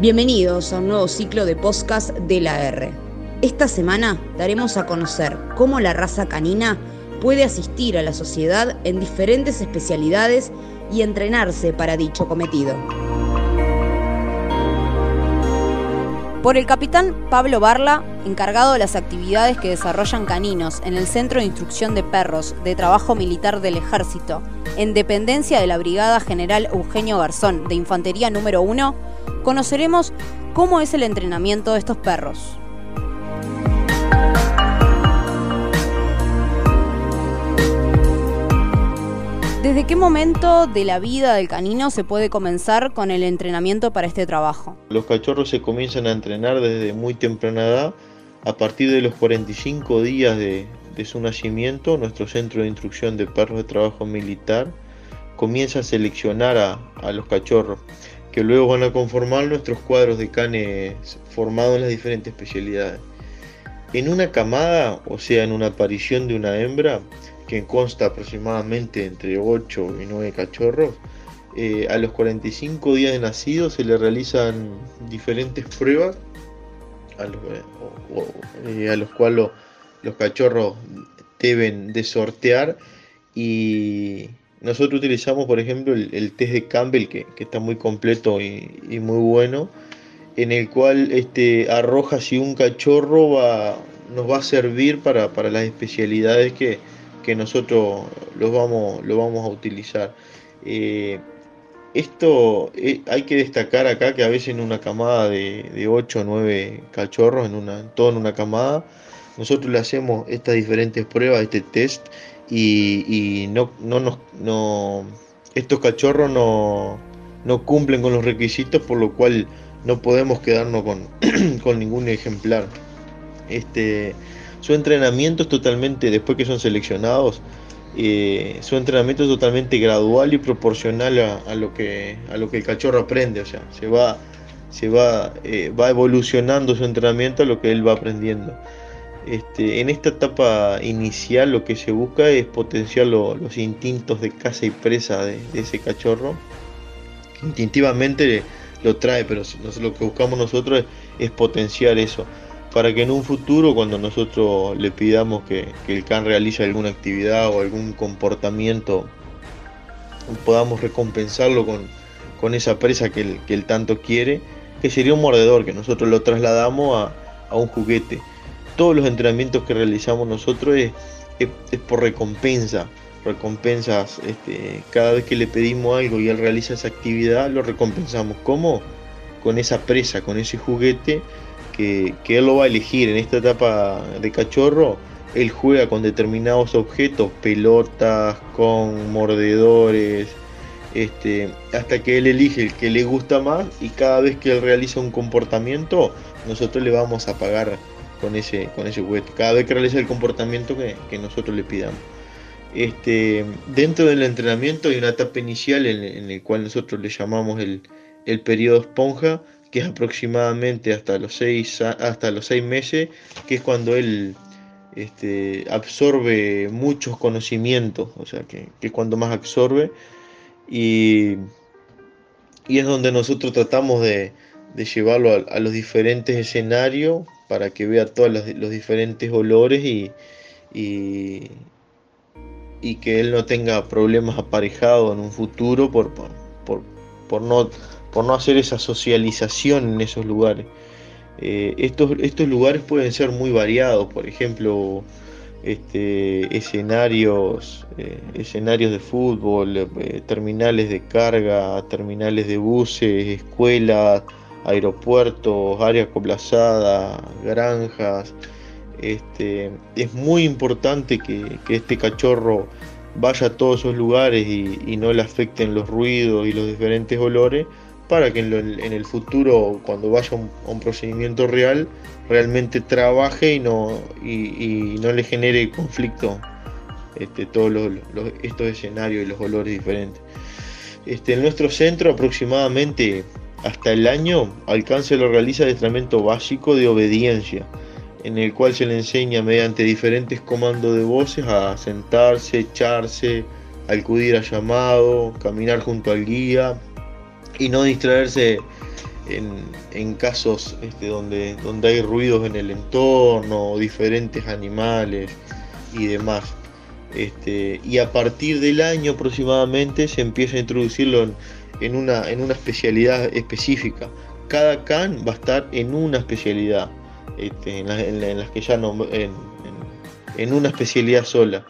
Bienvenidos a un nuevo ciclo de podcast de la R. Esta semana daremos a conocer cómo la raza canina puede asistir a la sociedad en diferentes especialidades y entrenarse para dicho cometido. Por el capitán Pablo Barla, encargado de las actividades que desarrollan caninos en el Centro de Instrucción de Perros de Trabajo Militar del Ejército, en dependencia de la Brigada General Eugenio Garzón de Infantería número 1, conoceremos cómo es el entrenamiento de estos perros. ¿Desde qué momento de la vida del canino se puede comenzar con el entrenamiento para este trabajo? Los cachorros se comienzan a entrenar desde muy temprana edad. A partir de los 45 días de, su nacimiento, nuestro centro de instrucción de perros de trabajo militar comienza a seleccionar a los cachorros que luego van a conformar nuestros cuadros de canes formados en las diferentes especialidades. En una camada, o sea, en una aparición de una hembra, que consta aproximadamente entre 8 y 9 cachorros, eh, a los 45 días de nacido se le realizan diferentes pruebas a los, eh, eh, cuales los, cachorros deben de sortear y, nosotros utilizamos, por ejemplo, el, test de Campbell, que, está muy completo y, muy bueno, en el cual este, arroja si un cachorro va, nos va a servir para, las especialidades que, nosotros los vamos, lo vamos a utilizar. Eh, esto eh, hay que destacar acá que a veces en una camada de, de 8 o 9 cachorros, en una, todo en una camada, nosotros le hacemos estas diferentes pruebas, este test, y, no, no, no, estos cachorros no, no cumplen con los requisitos, por lo cual no podemos quedarnos con, con ningún ejemplar. Este, su entrenamiento es totalmente, después que son seleccionados, eh, su entrenamiento es totalmente gradual y proporcional a, lo que, a lo que el cachorro aprende, o sea, se va, se va, eh, va evolucionando su entrenamiento a lo que él va aprendiendo. Este, en esta etapa inicial lo que se busca es potenciar los instintos de caza y presa de, ese cachorro. Instintivamente lo trae, pero lo que buscamos nosotros es, potenciar eso. Para que en un futuro, cuando nosotros le pidamos que, el can realice alguna actividad o algún comportamiento, podamos recompensarlo con, esa presa que él, tanto quiere, que sería un mordedor, que nosotros lo trasladamos a un juguete todos los entrenamientos que realizamos nosotros es, por recompensa. Recompensas, este, cada vez que le pedimos algo y él realiza esa actividad, lo recompensamos. ¿Cómo? Con esa presa, con ese juguete que, él lo va a elegir en esta etapa de cachorro. Él juega con determinados objetos, pelotas, con mordedores, este, hasta que él elige el que le gusta más y cada vez que él realiza un comportamiento, nosotros le vamos a pagar con ese, con ese juguete, cada vez que realiza el comportamiento que, nosotros le pidamos. Este, dentro del entrenamiento hay una etapa inicial en, el cual nosotros le llamamos el, periodo esponja, que es aproximadamente hasta los seis, hasta los seis meses, que es cuando él este, absorbe muchos conocimientos, o sea, que, es cuando más absorbe, y, y, es donde nosotros tratamos de, llevarlo a los diferentes escenarios para que vea todos los, diferentes olores y, y, que él no tenga problemas aparejados en un futuro por, por, no, por no hacer esa socialización en esos lugares. Eh, estos, estos lugares pueden ser muy variados, por ejemplo, este, escenarios, eh, escenarios de fútbol, eh, terminales de carga, terminales de buses, escuelas, aeropuertos, áreas coplazadas, granjas. Este, es muy importante que, este cachorro vaya a todos esos lugares y, no le afecten los ruidos y los diferentes olores para que en, el futuro, cuando vaya a un, procedimiento real, realmente trabaje y no, y, no le genere conflicto este, todos estos escenarios y los olores diferentes. Este, en nuestro centro aproximadamente hasta el año, Alcance lo realiza adiestramiento básico de obediencia, en el cual se le enseña mediante diferentes comandos de voces a sentarse, echarse, acudir a llamado, caminar junto al guía y no distraerse en, casos este, donde, donde hay ruidos en el entorno, diferentes animales y demás. Este, y a partir del año aproximadamente se empieza a introducirlo en, una, en una especialidad específica. Cada can va a estar en una especialidad, este, en, las que ya no, en, en, una especialidad sola.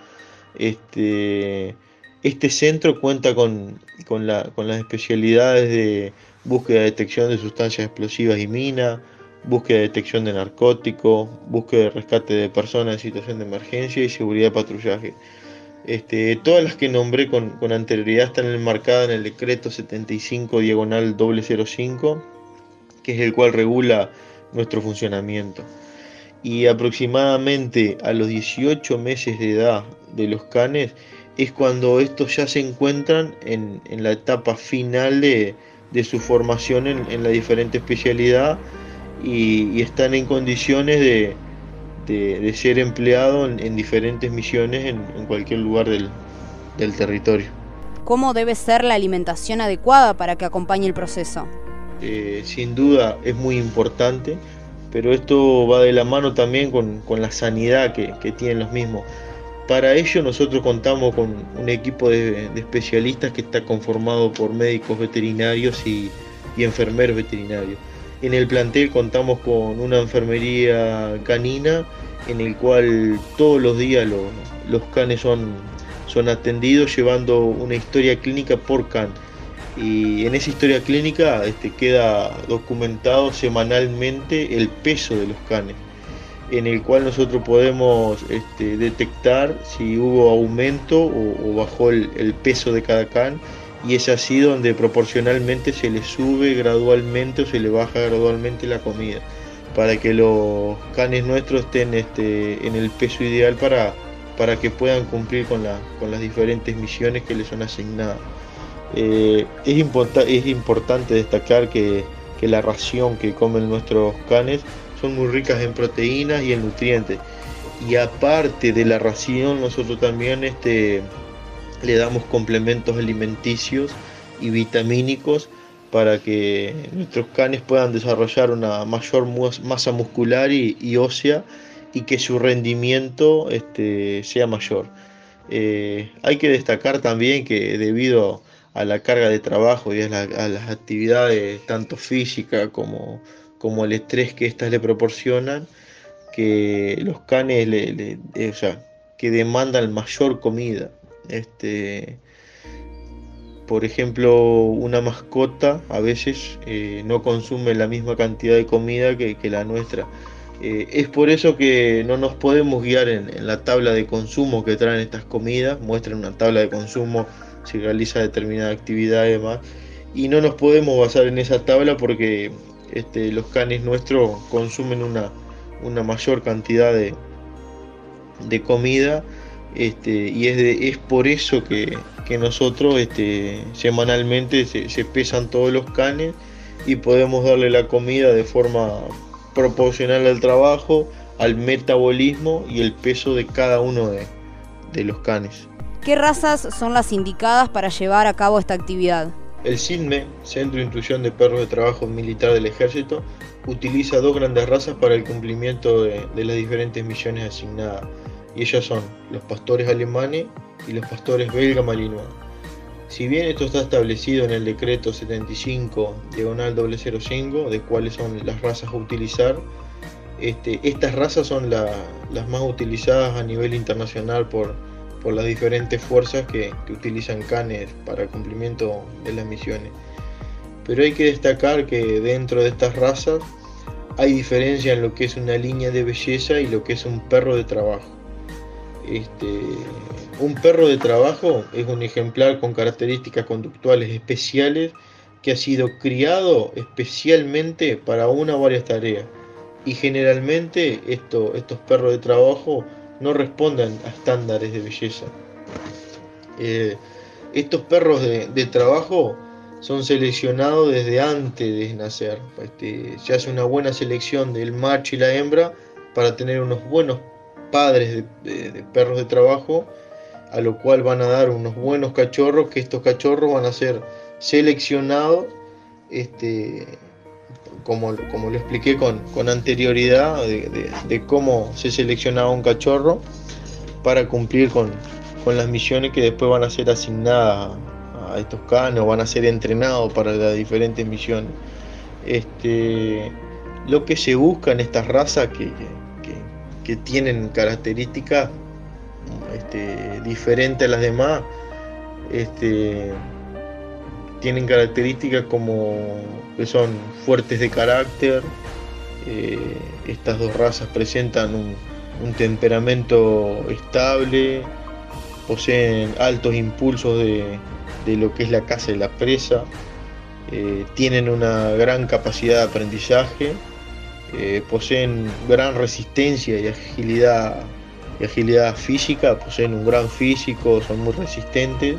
Este, este centro cuenta con, con, la, con las especialidades de búsqueda de detección de sustancias explosivas y minas, búsqueda de detección de narcóticos, búsqueda de rescate de personas en situación de emergencia y seguridad de patrullaje. Este, todas las que nombré con, anterioridad están enmarcadas en el decreto 75 diagonal 005, que es el cual regula nuestro funcionamiento. Y aproximadamente a los 18 meses de edad de los canes es cuando estos ya se encuentran en, la etapa final de, su formación en, la diferente especialidad y, están en condiciones de, ser empleados en, diferentes misiones en, cualquier lugar del, territorio. ¿Cómo debe ser la alimentación adecuada para que acompañe el proceso? Eh, sin duda es muy importante, pero esto va de la mano también con, la sanidad que, que tienen los mismos. Para ello nosotros contamos con un equipo de, especialistas que está conformado por médicos veterinarios y, enfermeros veterinarios. En el plantel contamos con una enfermería canina en el cual todos los días los canes son, son atendidos llevando una historia clínica por can. Y en esa historia clínica este, queda documentado semanalmente el peso de los canes en el cual nosotros podemos este, detectar si hubo aumento o, bajó el, peso de cada can y es así donde proporcionalmente se le sube gradualmente o se le baja gradualmente la comida para que los canes nuestros estén este, en el peso ideal para, para que puedan cumplir con, con las diferentes misiones que les son asignadas. Eh, es, es importante destacar que, que la ración que comen nuestros canes son muy ricas en proteínas y en nutrientes. Y aparte de la ración, nosotros también este, le damos complementos alimenticios y vitamínicos para que nuestros canes puedan desarrollar una mayor masa muscular y, ósea y que su rendimiento este, sea mayor. Eh, hay que destacar también que debido a la carga de trabajo y a, las actividades tanto físicas como el estrés que éstas le proporcionan, que los canes o sea, que demandan mayor comida. Este, por ejemplo, una mascota a veces eh, no consume la misma cantidad de comida que, la nuestra. Eh, es por eso que no nos podemos guiar en, la tabla de consumo que traen estas comidas, muestran una tabla de consumo si realiza determinada actividad y demás, y no nos podemos basar en esa tabla porque este, los canes nuestros consumen una, mayor cantidad de, de comida este, y es, es por eso que, nosotros este, semanalmente se, pesan todos los canes y podemos darle la comida de forma proporcional al trabajo, al metabolismo y el peso de cada uno de, de los canes. ¿Qué razas son las indicadas para llevar a cabo esta actividad? El CINME, Centro de Instrucción de Perros de Trabajo Militar del Ejército, utiliza dos grandes razas para el cumplimiento de, las diferentes misiones asignadas, y ellas son los pastores alemanes y los pastores belga malinois. Si bien esto está establecido en el decreto 75 diagonal 005 de cuáles son las razas a utilizar, este, estas razas son las más utilizadas a nivel internacional por, las diferentes fuerzas que, utilizan canes para el cumplimiento de las misiones. Pero hay que destacar que dentro de estas razas hay diferencia en lo que es una línea de belleza y lo que es un perro de trabajo. Este, un perro de trabajo es un ejemplar con características conductuales especiales que ha sido criado especialmente para una o varias tareas. Y generalmente estos perros de trabajo no respondan a estándares de belleza. Eh, estos perros de, trabajo son seleccionados desde antes de nacer. Este, se hace una buena selección del macho y la hembra para tener unos buenos padres de, perros de trabajo, a lo cual van a dar unos buenos cachorros, que estos cachorros van a ser seleccionados este, como, como lo expliqué con, anterioridad, de, cómo se seleccionaba un cachorro para cumplir con, las misiones que después van a ser asignadas a estos canos, van a ser entrenados para las diferentes misiones. Este, lo que se busca en estas razas que, tienen características este, diferentes a las demás, este, tienen características como que son fuertes de carácter, eh, estas dos razas presentan un, temperamento estable, poseen altos impulsos de, lo que es la caza y la presa, eh, tienen una gran capacidad de aprendizaje, eh, poseen gran resistencia y agilidad, y agilidad física, poseen un gran físico, son muy resistentes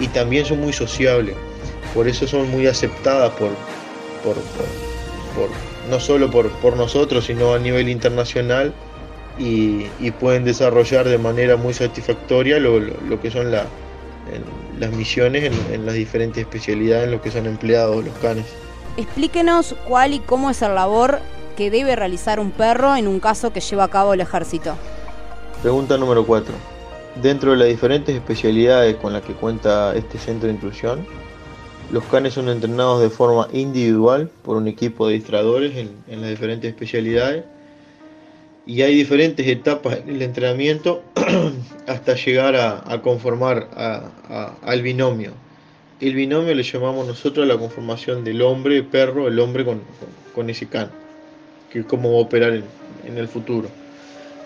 y también son muy sociables por eso son muy aceptadas por, no solo por, nosotros, sino a nivel internacional y, pueden desarrollar de manera muy satisfactoria lo, que son las misiones en, las diferentes especialidades en lo que son empleados los canes. Explíquenos cuál y cómo es la labor que debe realizar un perro en un caso que lleva a cabo el ejército. Pregunta número 4. Dentro de las diferentes especialidades con las que cuenta este centro de inclusión, los canes son entrenados de forma individual por un equipo de distradores en, las diferentes especialidades y hay diferentes etapas en el entrenamiento hasta llegar a, conformar al binomio. El binomio le llamamos nosotros la conformación del hombre-perro, el hombre con, ese can, cómo va a operar en el futuro.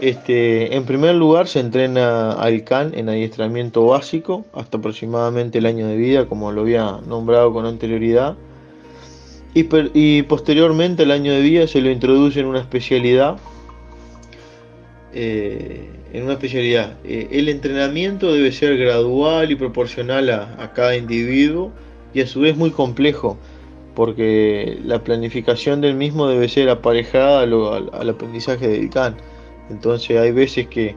Este, en primer lugar se entrena al can en adiestramiento básico hasta aproximadamente el año de vida, como lo había nombrado con anterioridad. Y, posteriormente el año de vida se lo introduce en una especialidad. Eh, en una especialidad. Eh, el entrenamiento debe ser gradual y proporcional a, cada individuo y a su vez muy complejo, porque la planificación del mismo debe ser aparejada al aprendizaje del can. Entonces hay veces que,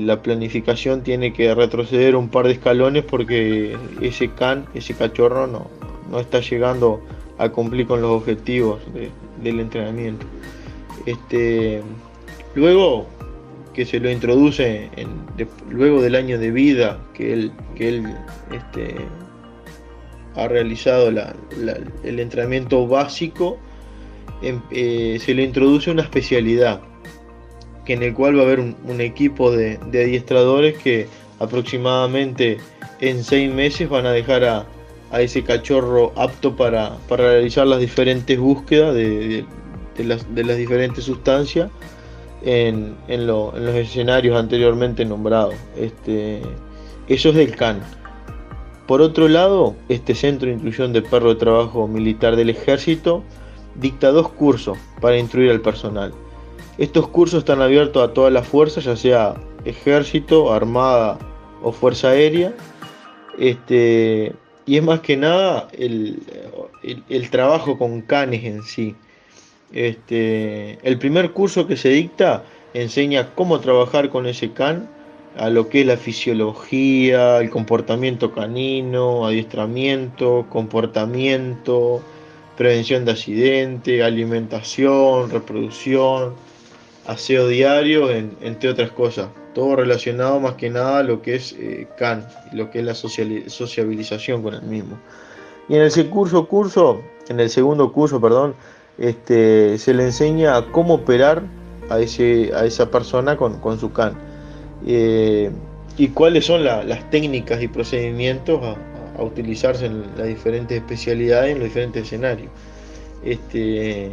la planificación tiene que retroceder un par de escalones porque ese can, ese cachorro no, no está llegando a cumplir con los objetivos del entrenamiento. Este, luego que se lo introduce luego del año de vida que él, que él este, ha realizado el entrenamiento básico, em, eh, se le introduce una especialidad que en el cual va a haber un, equipo de, adiestradores que aproximadamente en seis meses van a dejar a, ese cachorro apto para, realizar las diferentes búsquedas de, las, diferentes sustancias en, los escenarios anteriormente nombrados. Este, eso es del CAN. Por otro lado, este Centro de Inclusión de Perro de Trabajo Militar del Ejército dicta dos cursos para instruir al personal. Estos cursos están abiertos a todas las fuerzas, ya sea ejército, armada o fuerza aérea. Este, y es más que nada el, trabajo con canes en sí. Este, el primer curso que se dicta enseña cómo trabajar con ese can, a lo que es la fisiología, el comportamiento canino, adiestramiento, comportamiento, prevención de accidente, alimentación, reproducción, aseo diario, entre otras cosas. Todo relacionado más que nada a lo que es eh, CAN, lo que es la sociabilización con el mismo. Y en el curso, en el segundo curso, perdón, este, se le enseña cómo operar a, ese, a esa persona con, su CAN. Eh, y cuáles son las técnicas y procedimientos a, utilizarse en las diferentes especialidades, en los diferentes escenarios. Este,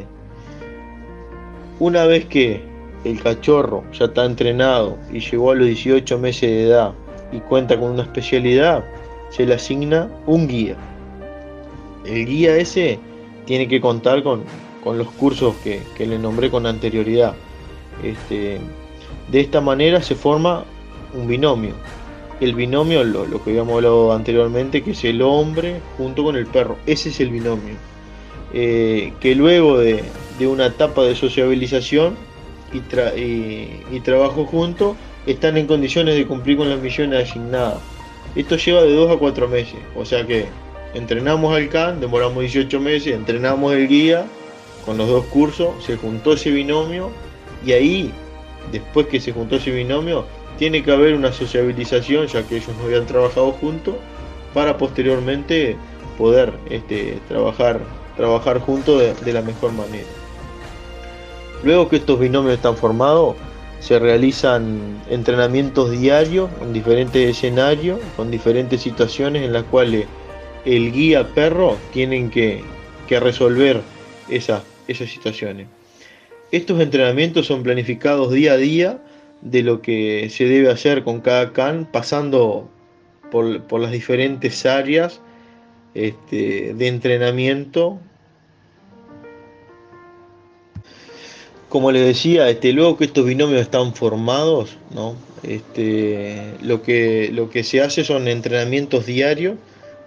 una vez que el cachorro ya está entrenado y llegó a los 18 meses de edad y cuenta con una especialidad, se le asigna un guía. El guía ese tiene que contar con, los cursos que, le nombré con anterioridad. Este, de esta manera se forma un binomio. El binomio, lo, que habíamos hablado anteriormente, que es el hombre junto con el perro. Ese es el binomio. Eh, que luego de, una etapa de sociabilización y, trabajo juntos están en condiciones de cumplir con las misiones asignadas. Esto lleva de 2 a 4 meses, o sea que entrenamos al CAN, demoramos 18 meses, entrenamos el guía con los dos cursos, se juntó ese binomio y ahí, después que se juntó ese binomio, tiene que haber una sociabilización, ya que ellos no habían trabajado juntos, para posteriormente poder este, trabajar, trabajar juntos de, la mejor manera. Luego que estos binomios están formados, se realizan entrenamientos diarios en diferentes escenarios, con diferentes situaciones en las cuales el guía perro tienen que, resolver esas, esas situaciones. Estos entrenamientos son planificados día a día de lo que se debe hacer con cada can, pasando por, las diferentes áreas este, de entrenamiento. Como les decía, este, luego que estos binomios están formados, ¿no? este, lo, que, se hace son entrenamientos diarios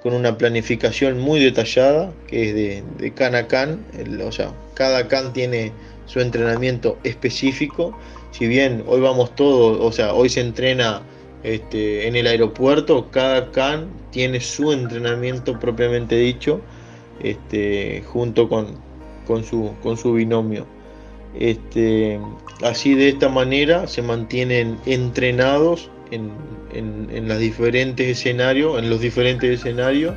con una planificación muy detallada, que es de, de can a can, o sea, cada can tiene su entrenamiento específico. Si bien hoy vamos todos, o sea, hoy se entrena este, en el aeropuerto, cada can tiene su entrenamiento propiamente dicho, este, junto con, con, su, con su binomio. Este, así de esta manera se mantienen entrenados en, en, los diferentes escenarios, en los diferentes escenarios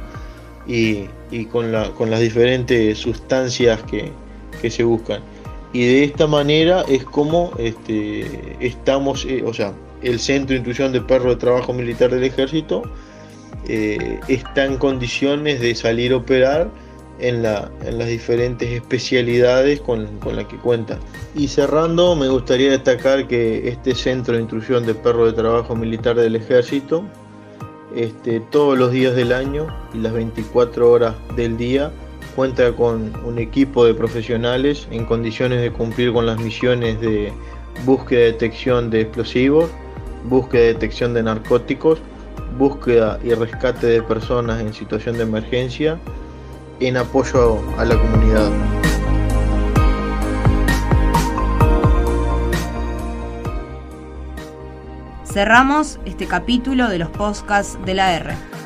y, y con, la, con las diferentes sustancias que, que se buscan y de esta manera es como este, estamos, eh, o sea, el Centro de Instrucción de Perro de Trabajo Militar del Ejército eh, está en condiciones de salir a operar en, la, en las diferentes especialidades con, las que cuenta. Y cerrando, me gustaría destacar que este Centro de Instrucción de Perro de Trabajo Militar del Ejército, este, todos los días del año y las 24 horas del día, cuenta con un equipo de profesionales en condiciones de cumplir con las misiones de búsqueda y detección de explosivos, búsqueda y detección de narcóticos, búsqueda y rescate de personas en situación de emergencia, en apoyo a la comunidad. Cerramos este capítulo de los podcasts de la R.